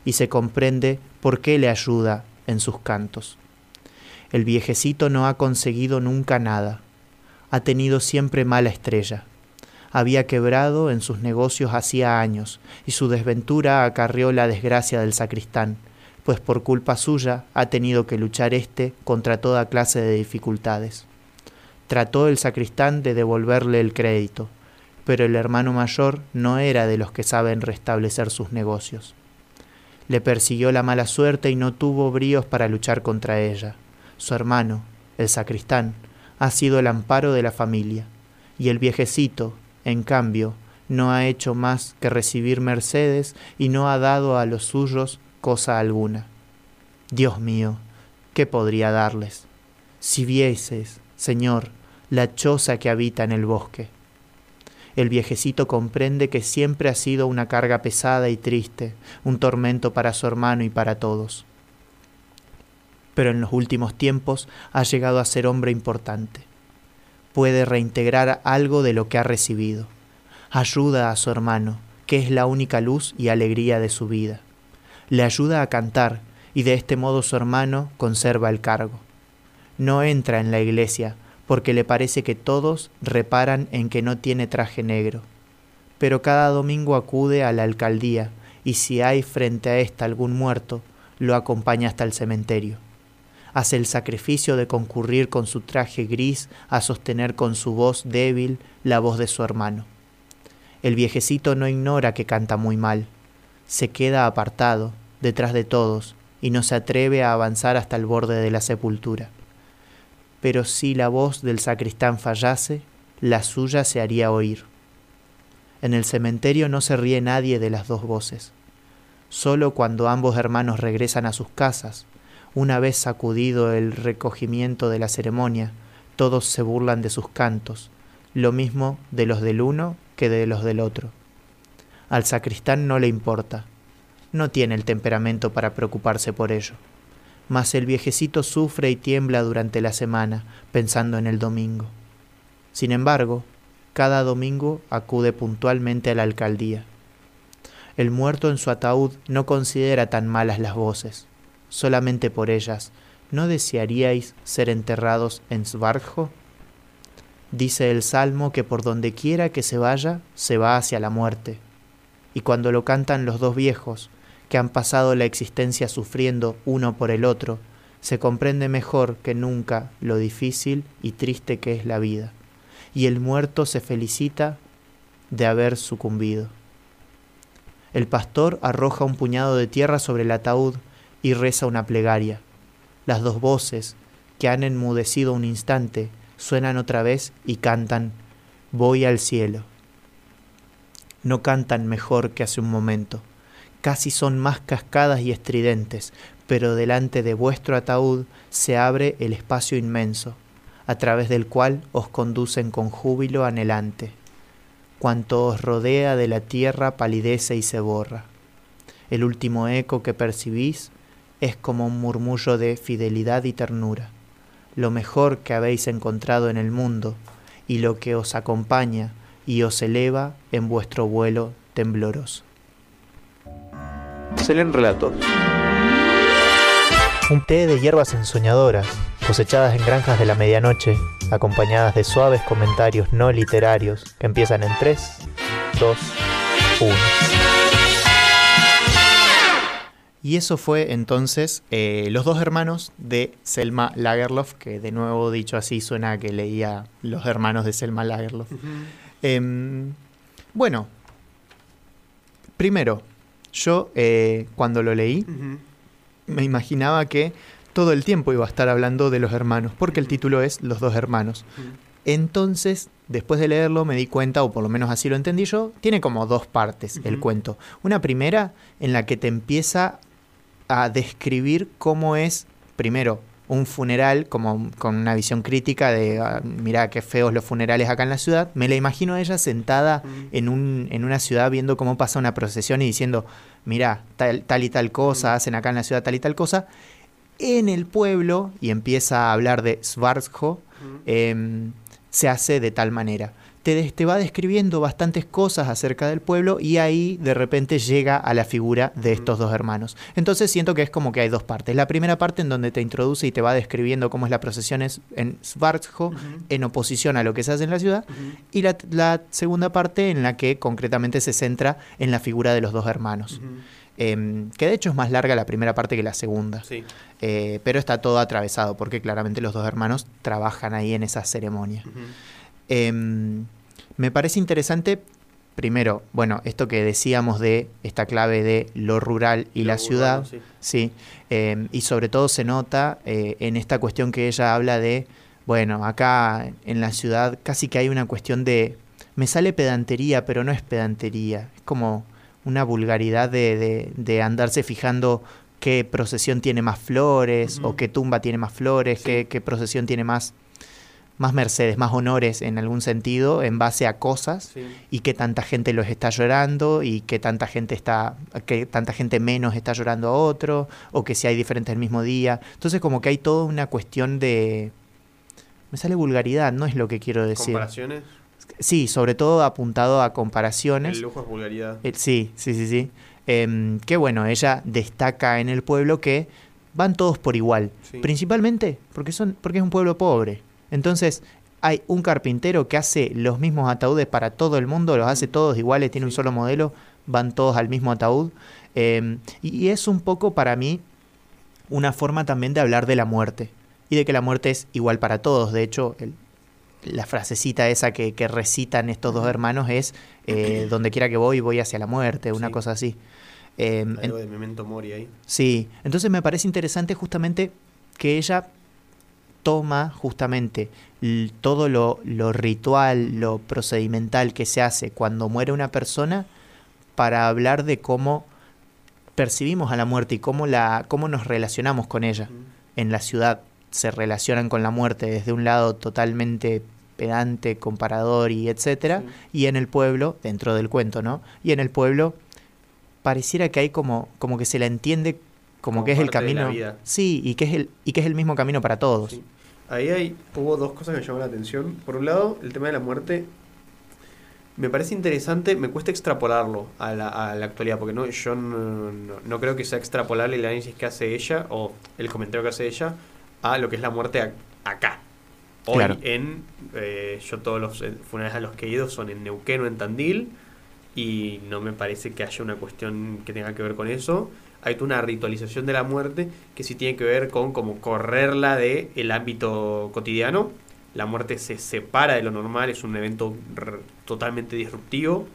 y se comprende por qué le ayuda en sus cantos. El viejecito no ha conseguido nunca nada, ha tenido siempre mala estrella. Había quebrado en sus negocios hacía años, y su desventura acarrió la desgracia del sacristán, pues por culpa suya ha tenido que luchar éste contra toda clase de dificultades. Trató el sacristán de devolverle el crédito, pero el hermano mayor no era de los que saben restablecer sus negocios. Le persiguió la mala suerte y no tuvo bríos para luchar contra ella. Su hermano, el sacristán, ha sido el amparo de la familia, y el viejecito, en cambio, no ha hecho más que recibir mercedes y no ha dado a los suyos cosa alguna. Dios mío, ¿qué podría darles? Si vieses, Señor, la choza que habita en el bosque, el viejecito comprende que siempre ha sido una carga pesada y triste, un tormento para su hermano y para todos. Pero en los últimos tiempos ha llegado a ser hombre importante. Puede reintegrar algo de lo que ha recibido. Ayuda a su hermano, que es la única luz y alegría de su vida. Le ayuda a cantar y de este modo su hermano conserva el cargo. No entra en la iglesia, porque le parece que todos reparan en que no tiene traje negro. Pero cada domingo acude a la alcaldía y si hay frente a ésta algún muerto, lo acompaña hasta el cementerio. Hace el sacrificio de concurrir con su traje gris a sostener con su voz débil la voz de su hermano. El viejecito no ignora que canta muy mal. Se queda apartado, detrás de todos, y no se atreve a avanzar hasta el borde de la sepultura pero si la voz del sacristán fallase, la suya se haría oír. En el cementerio no se ríe nadie de las dos voces. Solo cuando ambos hermanos regresan a sus casas, una vez sacudido el recogimiento de la ceremonia, todos se burlan de sus cantos, lo mismo de los del uno que de los del otro. Al sacristán no le importa, no tiene el temperamento para preocuparse por ello. Mas el viejecito sufre y tiembla durante la semana, pensando en el domingo. Sin embargo, cada domingo acude puntualmente a la alcaldía. El muerto en su ataúd no considera tan malas las voces. Solamente por ellas, ¿no desearíais ser enterrados en Svarjo? Dice el Salmo que por donde quiera que se vaya, se va hacia la muerte. Y cuando lo cantan los dos viejos, que han pasado la existencia sufriendo uno por el otro, se comprende mejor que nunca lo difícil y triste que es la vida, y el muerto se felicita de haber sucumbido. El pastor arroja un puñado de tierra sobre el ataúd y reza una plegaria. Las dos voces, que han enmudecido un instante, suenan otra vez y cantan Voy al cielo. No cantan mejor que hace un momento, casi son más cascadas y estridentes, pero delante de vuestro ataúd se abre el espacio inmenso, a través del cual os conducen con júbilo anhelante. Cuanto os rodea de la tierra palidece y se borra. El último eco que percibís es como un murmullo de fidelidad y ternura lo mejor que habéis encontrado en el mundo y lo que os acompaña y os eleva en vuestro vuelo tembloroso. Selen Relatos. Un té de hierbas ensoñadoras, cosechadas en granjas de la medianoche, acompañadas de suaves comentarios no literarios que empiezan en 3, 2, 1. Y eso fue entonces eh, Los dos hermanos de Selma Lagerlof, que de nuevo dicho así suena que leía Los hermanos de Selma Lagerlof. Em, bueno, primero, yo eh, cuando lo leí me imaginaba que todo el tiempo iba a estar hablando de los hermanos, porque el título es Los dos hermanos. Entonces, después de leerlo, me di cuenta, o por lo menos así lo entendí yo, tiene como dos partes el cuento. Una primera en la que te empieza a describir cómo es, primero, un funeral, como con una visión crítica de, ah, mira qué feos los funerales acá en la ciudad. Me la imagino a ella sentada en, un, en una ciudad viendo cómo pasa una procesión y diciendo, mira, tal, tal y tal cosa, hacen acá en la ciudad tal y tal cosa. En el pueblo, y empieza a hablar de Svarzjo, em, se hace de tal manera te, va describiendo bastantes cosas acerca del pueblo y ahí de repente llega a la figura de estos dos hermanos. Entonces siento que es como que hay dos partes. La primera parte en donde te introduce y te va describiendo cómo es la procesión en Svartjo, en oposición a lo que se hace en la ciudad, y la, segunda parte en la que concretamente se centra en la figura de los dos hermanos. Em, que de hecho es más larga la primera parte que la segunda. Eh, pero está todo atravesado porque claramente los dos hermanos trabajan ahí en esa ceremonia. Em, me parece interesante, primero, bueno, esto que decíamos de esta clave de lo rural y, la ciudad, sí, em, y sobre todo se nota eh, en esta cuestión que ella habla de, bueno, acá en la ciudad casi que hay una cuestión de, me sale pedantería, pero no es pedantería, es como una vulgaridad de, de, andarse fijando qué procesión tiene más flores o qué tumba tiene más flores, qué, qué procesión tiene más más mercedes, más honores en algún sentido en base a cosas y que tanta gente los está llorando y que tanta gente está que tanta gente menos está llorando a otro o que si hay diferentes el mismo día. Entonces como que hay toda una cuestión de me sale vulgaridad, no es lo que quiero decir. ¿Comparaciones? Sí, sobre todo apuntado a comparaciones. El lujo es vulgaridad. Eh, sí, sí, sí, sí. Eh, que bueno, ella destaca en el pueblo que van todos por igual. Principalmente porque, son, porque es un pueblo pobre. Entonces, hay un carpintero que hace los mismos ataúdes para todo el mundo, los hace todos iguales, tiene un solo modelo, van todos al mismo ataúd. Em, y, es un poco para mí una forma también de hablar de la muerte y de que la muerte es igual para todos. De hecho, la frasecita esa que, recitan estos dos hermanos es eh, (clears throat) donde quiera que voy, voy hacia la muerte, una cosa así. Em, Algo de memento mori ahí. Sí, entonces me parece interesante justamente que ella toma justamente todo lo, lo ritual, lo procedimental que se hace cuando muere una persona para hablar de cómo percibimos a la muerte y cómo, la, cómo nos relacionamos con ella. En la ciudad se relacionan con la muerte desde un lado totalmente pedante, comparador y etcétera, y en el pueblo, dentro del cuento, ¿no? Y en el pueblo pareciera que hay como, como que se la entiende como, Como que es el camino. Sí, y que es el, y que es el mismo camino para todos. Sí. Ahí hay, hubo dos cosas que me llamaron la atención. Por un lado, el tema de la muerte me parece interesante, me cuesta extrapolarlo a la, a la actualidad, porque no, yo no, no- no creo que sea extrapolable el análisis que hace ella o el comentario que hace ella a lo que es la muerte ac- acá. Hoy Claro. en, eh, yo todos los eh, funerales a los que he ido son en Neuquén o en Tandil y no me parece que haya una cuestión que tenga que ver con eso. Hay toda una ritualización de la muerte que sí tiene que ver con como correrla de el ámbito cotidiano. La muerte se separa de lo normal, es un evento totalmente disruptivo.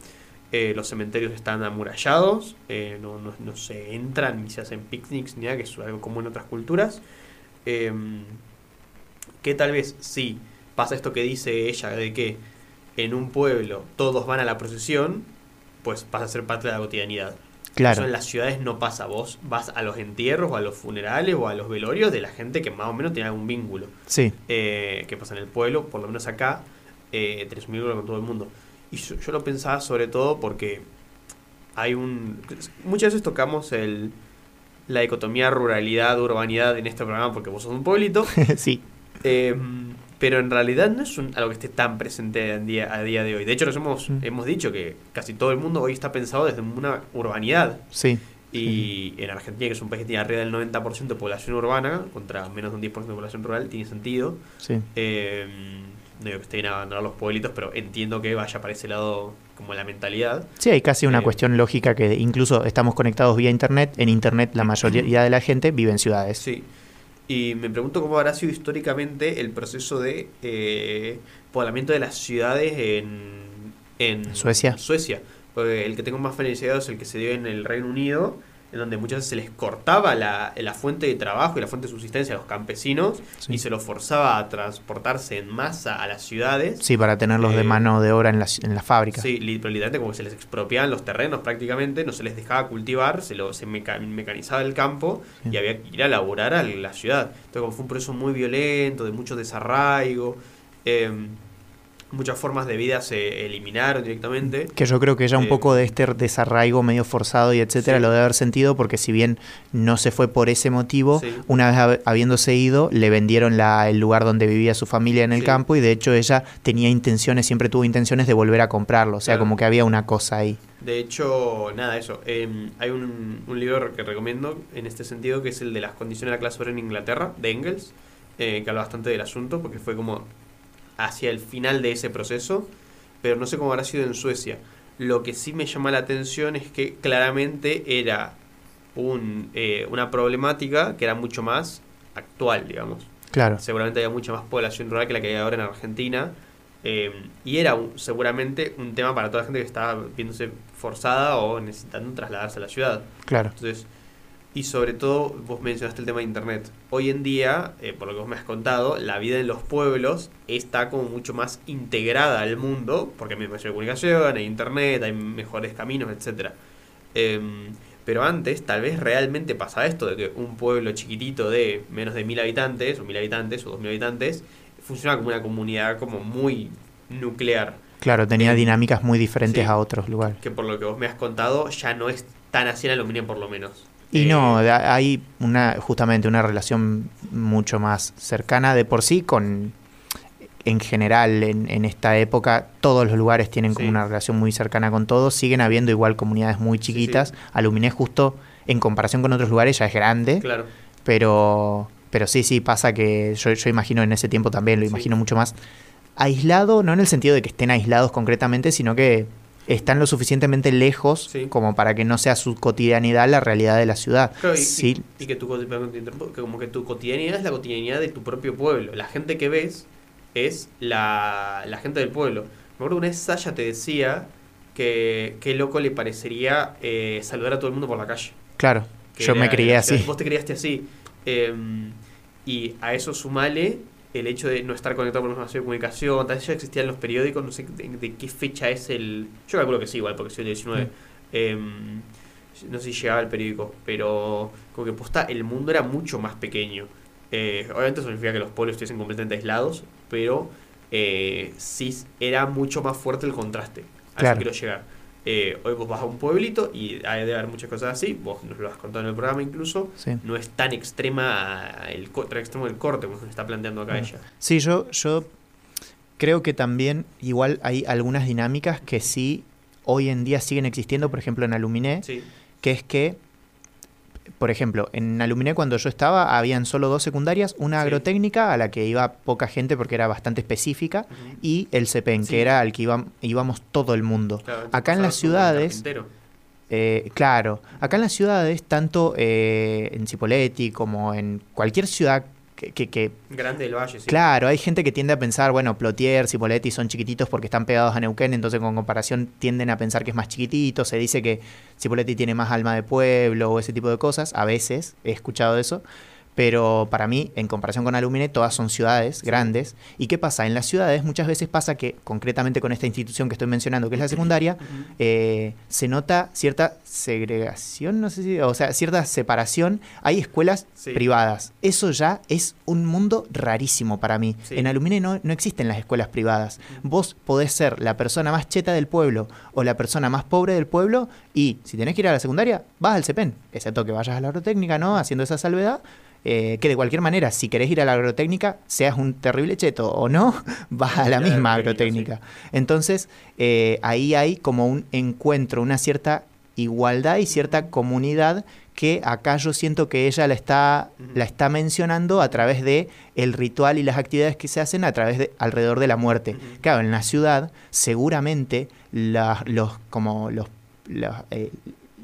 Eh, los cementerios están amurallados, eh, no se entran ni se hacen picnics ni nada, que es algo común en otras culturas. Em, que tal vez sí pasa esto que dice ella de que en un pueblo todos van a la procesión, pues pasa a ser parte de la cotidianidad. Claro. Eso en las ciudades no pasa. Vos vas a los entierros o a los funerales o a los velorios de la gente que más o menos tiene algún vínculo. Sí, Eh, que pasa en el pueblo, por lo menos acá, eh, tenés un vínculo con todo el mundo. Y yo, yo lo pensaba sobre todo porque hay un... Muchas veces tocamos el, la dicotomía ruralidad-urbanidad en este programa porque vos sos un pueblito. (laughs) sí, Eh, pero en realidad no es un- algo que esté tan presente en día, a día de hoy. De hecho, nos hemos, Mm. hemos dicho que casi todo el mundo hoy está pensado desde una urbanidad. sí. Y en Argentina, que es un país que tiene arriba del 90% de población urbana, contra menos de un 10% de población rural, tiene sentido. Sí. Eh, no digo que estén a abandonar los pueblitos, pero entiendo que vaya para ese lado como la mentalidad. Sí, hay casi una Eh, cuestión lógica que incluso estamos conectados vía internet. En internet la (clears throat) mayoría de la gente vive en ciudades. Sí. Y me pregunto cómo habrá sido históricamente el proceso de eh, poblamiento de las ciudades en, en Suecia. Suecia. Porque el que tengo más familiarizado es el que se dio en el Reino Unido, en donde muchas veces se les cortaba la, la fuente de trabajo y la fuente de subsistencia a los campesinos Sí. y se los forzaba a transportarse en masa a las ciudades. Sí, para tenerlos de Eh, mano de obra en la, en la fábrica. Sí, pero literalmente como que se les expropiaban los terrenos prácticamente, no se les dejaba cultivar, se, lo, se meca- mecanizaba el campo Sí. y había que ir a laburar a la ciudad. Entonces como fue un proceso muy violento, de mucho desarraigo, eh, muchas formas de vida se eliminaron directamente. Que yo creo que ella un Eh, poco de este desarraigo medio forzado y etcétera Sí. lo debe haber sentido porque si bien no se fue por ese motivo, Sí. una vez hab- habiéndose ido, le vendieron la, el lugar donde vivía su familia en el Sí. campo y de hecho ella tenía intenciones, siempre tuvo intenciones de volver a comprarlo. O sea, Claro. como que había una cosa ahí. De hecho, nada, eso. eh, hay un, un libro que recomiendo en este sentido que es el de las condiciones de la clase obrera en Inglaterra, de Engels, eh, que habla bastante del asunto porque fue como hacia el final de ese proceso, pero no sé cómo habrá sido en Suecia. Lo que sí me llama la atención es que claramente era un, eh, una problemática que era mucho más actual, digamos. Claro. Seguramente había mucha más población rural que la que hay ahora en Argentina. eh, y era un- seguramente un tema para toda la gente que estaba viéndose forzada o necesitando trasladarse a la ciudad. Claro. Entonces, y sobre todo, vos mencionaste el tema de internet. Hoy en día, eh, por lo que vos me has contado, la vida en los pueblos está como mucho más integrada al mundo, porque hay de comunicación, hay internet, hay mejores caminos, etcétera. Em, pero antes, tal vez realmente pasaba esto, de que un pueblo chiquitito de menos de mil habitantes, o mil habitantes, o dos mil habitantes, funcionaba como una comunidad como muy nuclear. Claro, tenía Eh, dinámicas muy diferentes sí. a otros lugares. Que por lo que vos me has contado, ya no es tan así en aluminio por lo menos. Y Eh, no, hay una justamente una relación mucho más cercana de por sí con, en general, en, en esta época, todos los lugares tienen como una relación muy cercana con todos. Siguen habiendo igual comunidades muy chiquitas. sí. Aluminé justo, en comparación con otros lugares, ya es grande. Claro. Pero, pero sí, sí, pasa que yo, yo imagino en ese tiempo también, lo imagino mucho más aislado, no en el sentido de que estén aislados concretamente, sino que están lo suficientemente lejos Sí. como para que no sea su cotidianidad la realidad de la ciudad. Claro, y, Sí, y- y que tu, como que tu cotidianidad es la cotidianidad de tu propio pueblo. La gente que ves es la, la gente del pueblo. Me acuerdo que una vez Sasha te decía que qué loco le parecería eh, saludar a todo el mundo por la calle. claro, Que yo era- me crié así. Vos te criaste así. Eh, y a eso sumale el hecho de no estar conectado con los medios de comunicación, tal vez ya existían los periódicos, no sé de, de qué fecha es el... Yo calculo que sí, igual, porque soy el 19. Mm. Em, no sé si llegaba el periódico, pero como que posta, el mundo era mucho más pequeño. Eh, obviamente eso significa que los pueblos estuviesen completamente aislados, pero eh, sí era mucho más fuerte el contraste. A Claro. quiero llegar. Eh, hoy vos vas a un pueblito y hay de haber muchas cosas así, vos nos lo has contado en el programa incluso, Sí. no es tan extrema el tan extremo del corte como se está planteando acá ella. Sí, yo, yo creo que también igual hay algunas dinámicas que sí hoy en día siguen existiendo, por ejemplo en Aluminé, Sí, que es que, por ejemplo, en Aluminé cuando yo estaba habían solo dos secundarias, una agrotécnica a la que iba poca gente porque era bastante específica y el CEPEN, Sí. que era al que iba- íbamos todo el mundo. Claro, Acá en las ciudades-. Eh, claro, acá en las ciudades, tanto eh, en Cipolletti como en cualquier ciudad que- que- que Grande Valle, sí. Claro, hay gente que tiende a pensar, bueno, Plotier, Cipoletti son chiquititos porque están pegados a Neuquén, entonces con comparación tienden a pensar que es más chiquitito, se dice que Cipoletti tiene más alma de pueblo o ese tipo de cosas, a veces he escuchado eso, pero para mí, en comparación con Alumine, todas son ciudades grandes. ¿Y qué pasa? En las ciudades muchas veces pasa que, concretamente con esta institución que estoy mencionando, que es la secundaria, eh, se nota cierta segregación, no sé si, o sea, cierta separación. Hay escuelas Sí. privadas. Eso ya es un mundo rarísimo para mí. Sí. En Alumine no, no existen las escuelas privadas. Vos podés ser la persona más cheta del pueblo o la persona más pobre del pueblo y si tenés que ir a la secundaria, vas al CEPEN, excepto que vayas a la agrotécnica, ¿no? Haciendo esa salvedad. Eh, que de cualquier manera, si querés ir a la agrotécnica, seas un terrible cheto o no, (laughs) vas a la misma agrotécnica. Entonces, eh, ahí hay como un encuentro, una cierta igualdad y cierta comunidad que acá yo siento que ella la está, la está mencionando a través de el ritual y las actividades que se hacen a través de alrededor de la muerte. Claro, en la ciudad seguramente la- los como los, los, eh,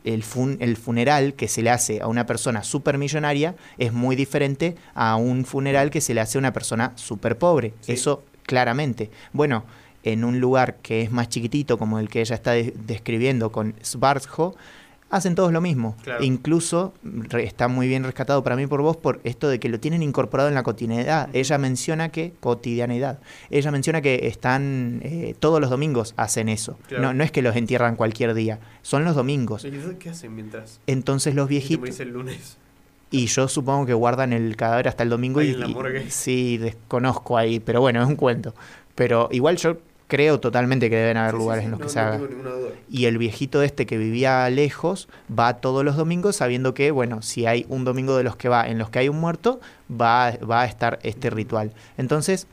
el, fun- el funeral que se le hace a una persona súper millonaria es muy diferente a un funeral que se le hace a una persona súper pobre. Sí. Eso claramente. Bueno, en un lugar que es más chiquitito, como el que ella está de- describiendo con Svartsjo, hacen todos lo mismo. Claro. Incluso re- está muy bien rescatado para mí por vos por esto de que lo tienen incorporado en la cotidianidad. Ella menciona que, cotidianidad, ella menciona que están eh, todos los domingos hacen eso. Claro. No, no es que los entierran cualquier día, son los domingos. ¿Qué hacen mientras? Entonces los Y te viejitos... el lunes. Y yo supongo que guardan el cadáver hasta el domingo Ahí y, en la y- morgue. sí, desconozco ahí, pero bueno, es un cuento. Pero igual yo creo totalmente que deben haber Sí, lugares sí, en los no- que se no haga. Y el viejito este que vivía lejos va todos los domingos sabiendo que, bueno, si hay un domingo de los que va en los que hay un muerto, va, va a estar este ritual. Entonces,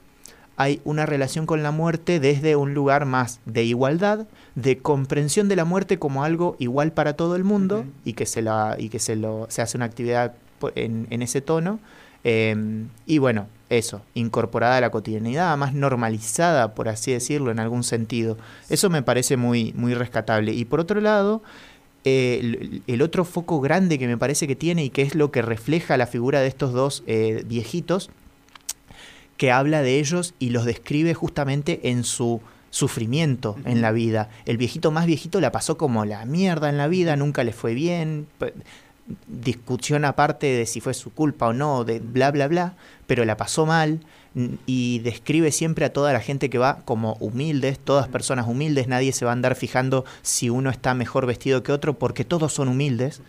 hay una relación con la muerte desde un lugar más de igualdad, de comprensión de la muerte como algo igual para todo el mundo y que se la y que se lo se hace una actividad en, en ese tono. Eh, y bueno, eso, incorporada a la cotidianidad, más normalizada, por así decirlo, en algún sentido. Eso me parece muy, muy rescatable. Y por otro lado, eh, el, el otro foco grande que me parece que tiene y que es lo que refleja la figura de estos dos eh, viejitos, que habla de ellos y los describe justamente en su sufrimiento en la vida. El viejito más viejito la pasó como la mierda en la vida, nunca le fue bien, discusión aparte de si fue su culpa o no, de bla, bla, bla, pero la pasó mal y describe siempre a toda la gente que va como humildes, todas personas humildes, nadie se va a andar fijando si uno está mejor vestido que otro, porque todos son humildes,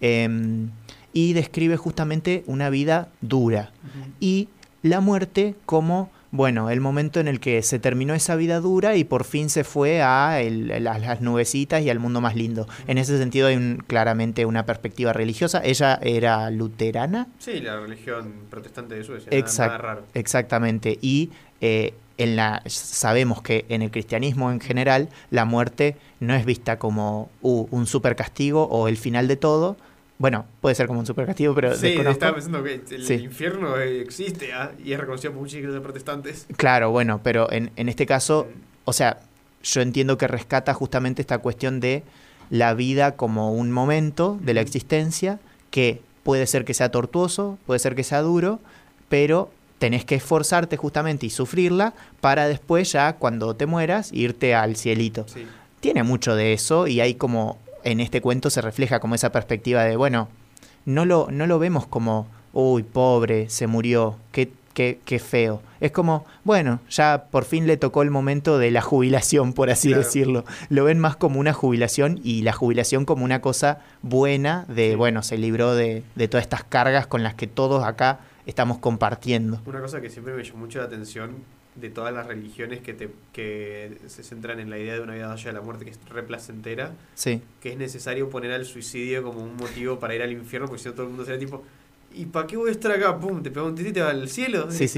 Em, y describe justamente una vida dura. Y la muerte como, bueno, el momento en el que se terminó esa vida dura y por fin se fue a, el- a las nubecitas y al mundo más lindo. En ese sentido hay un- claramente una perspectiva religiosa. Ella era luterana, Sí, la religión protestante de Suecia. Exact- Nada, raro. exactamente, y eh, en la, sabemos que en el cristianismo en general la muerte no es vista como uh, un super castigo o el final de todo. Bueno, puede ser como un super castigo, pero Sí, desconozco. estaba pensando que el Sí. infierno eh, existe ah, y es reconocido por muchas iglesias protestantes. Claro, bueno, pero en, en este caso O sea, yo entiendo que rescata justamente esta cuestión de la vida como un momento de la existencia que puede ser que sea tortuoso, puede ser que sea duro, pero tenés que esforzarte justamente y sufrirla para después ya cuando te mueras irte al cielito. Sí. Tiene mucho de eso y hay como en este cuento se refleja como esa perspectiva de, bueno, no lo, no lo vemos como, uy, pobre, se murió, qué, qué, qué feo. Es como, bueno, ya por fin le tocó el momento de la jubilación, por así Claro. decirlo. Lo ven más como una jubilación y la jubilación como una cosa buena de, Sí. bueno, se libró de, de todas estas cargas con las que todos acá estamos compartiendo. Una cosa que siempre me llamó mucho la atención de todas las religiones que, te, que se centran en la idea de una vida allá de la muerte, que es re placentera, Sí. que es necesario poner al suicidio como un motivo para ir al infierno, porque si no todo el mundo sería tipo, ¿y para qué voy a estar acá? Pum, te pega un tití y te va al cielo Sí,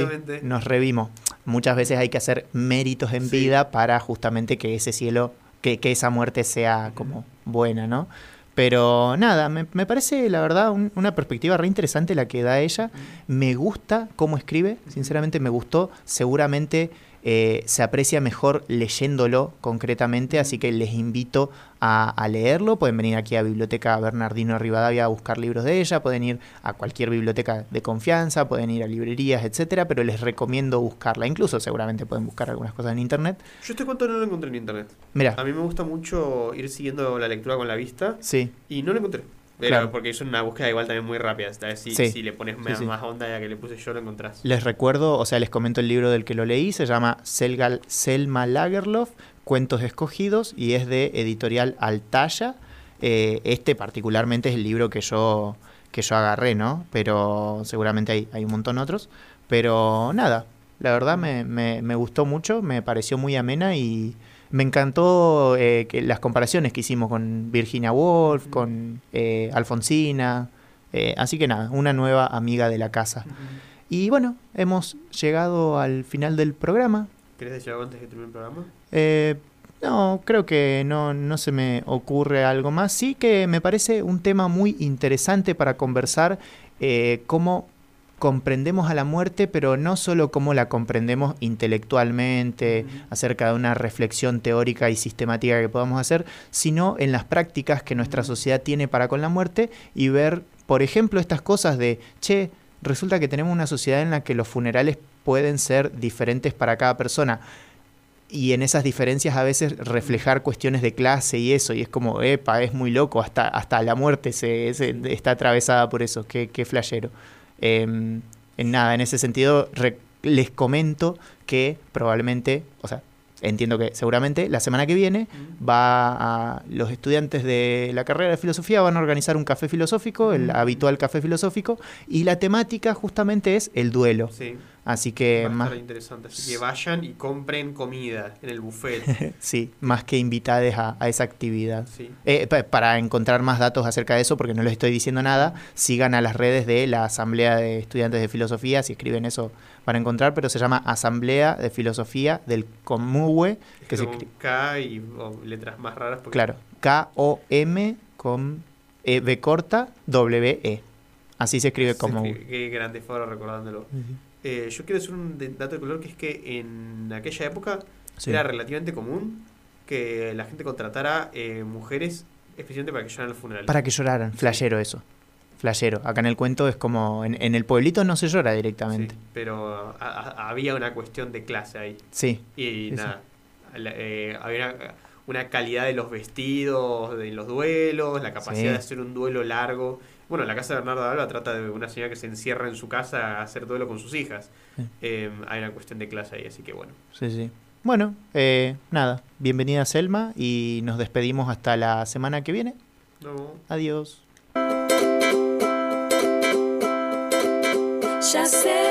nos revimos. Muchas veces hay que hacer méritos en Sí. vida para justamente que ese cielo, que, que esa muerte sea como buena, ¿no? Pero nada, me, me parece la verdad un- una perspectiva re interesante la que da ella. Me gusta cómo escribe, sinceramente me gustó. Seguramente eh, se aprecia mejor leyéndolo concretamente, así que les invito a, a leerlo. Pueden venir aquí a Biblioteca Bernardino Rivadavia a buscar libros de ella, pueden ir a cualquier biblioteca de confianza, pueden ir a librerías, etcétera, pero les recomiendo buscarla. Incluso seguramente pueden buscar algunas cosas en internet. Yo este cuento no lo encontré en internet. Mira, A mí me gusta mucho ir siguiendo la lectura con la vista sí, y no lo encontré. Pero Claro. porque es una búsqueda igual también muy rápida. Si, Sí. si le pones Sí, más, sí. más onda a la que le puse yo, lo encontrás. Les recuerdo, o sea, les comento el libro del que lo leí, se llama Selgal, Selma Lagerlof, Cuentos Escogidos, y es de editorial Altaya. Eh, este particularmente es el libro que yo, que yo agarré, ¿no? Pero seguramente hay, hay un montón otros. Pero nada, la verdad me, me- me gustó mucho, me pareció muy amena y me encantó eh, que las comparaciones que hicimos con Virginia Woolf, con eh, Alfonsina. eh, así que nada, una nueva amiga de la casa. Y bueno, hemos llegado al final del programa. ¿Querés decir algo antes de terminar el programa? Eh, no, creo que no, no se me ocurre algo más. Sí que me parece un tema muy interesante para conversar eh, cómo comprendemos a la muerte, pero no solo cómo la comprendemos intelectualmente, acerca de una reflexión teórica y sistemática que podamos hacer, sino en las prácticas que nuestra sociedad tiene para con la muerte y ver, por ejemplo, estas cosas de, che, resulta que tenemos una sociedad en la que los funerales pueden ser diferentes para cada persona y en esas diferencias a veces reflejar cuestiones de clase y eso, y es como, epa, es muy loco, hasta, hasta la muerte se, se- está atravesada por eso, qué, qué flashero. En nada, en ese sentido, les comento que probablemente, o sea, entiendo que seguramente la semana que viene va a los estudiantes de la carrera de filosofía van a organizar un café filosófico, el habitual café filosófico, y la temática justamente es el duelo. Sí. Así que Va a más, estar interesante. Así que vayan y compren comida en el buffet. (laughs) sí, más que invitades a, a esa actividad. Sí. Eh, pa- para encontrar más datos acerca de eso, porque no les estoy diciendo nada, sigan a las redes de la Asamblea de Estudiantes de Filosofía, si escriben eso van a encontrar, pero se llama Asamblea de Filosofía del Comue, que se con K y o letras más raras. Porque claro, K-O-M con E, B corta, W-E. Así se escribe como... Qué grande foro recordándolo. Eh, yo quiero decir un dato de color que es que en aquella época Sí. era relativamente común que la gente contratara eh, mujeres especialmente para que lloraran los funerales. Para que lloraran, flashero eso. Flashero. Acá en el cuento es como, en, en el pueblito no se llora directamente. Sí, pero a- a- había una cuestión de clase ahí. Sí, Y nada, la- eh, había una, una calidad de los vestidos, de los duelos, la capacidad Sí. de hacer un duelo largo. Bueno, la casa de Bernardo Alba trata de una señora que se encierra en su casa a hacer duelo con sus hijas. Sí. Eh, hay una cuestión de clase ahí, así que bueno. sí, sí. Bueno, eh, nada, bienvenida Selma y nos despedimos hasta la semana que viene. No. Adiós. Ya sé, terminó, ya sé,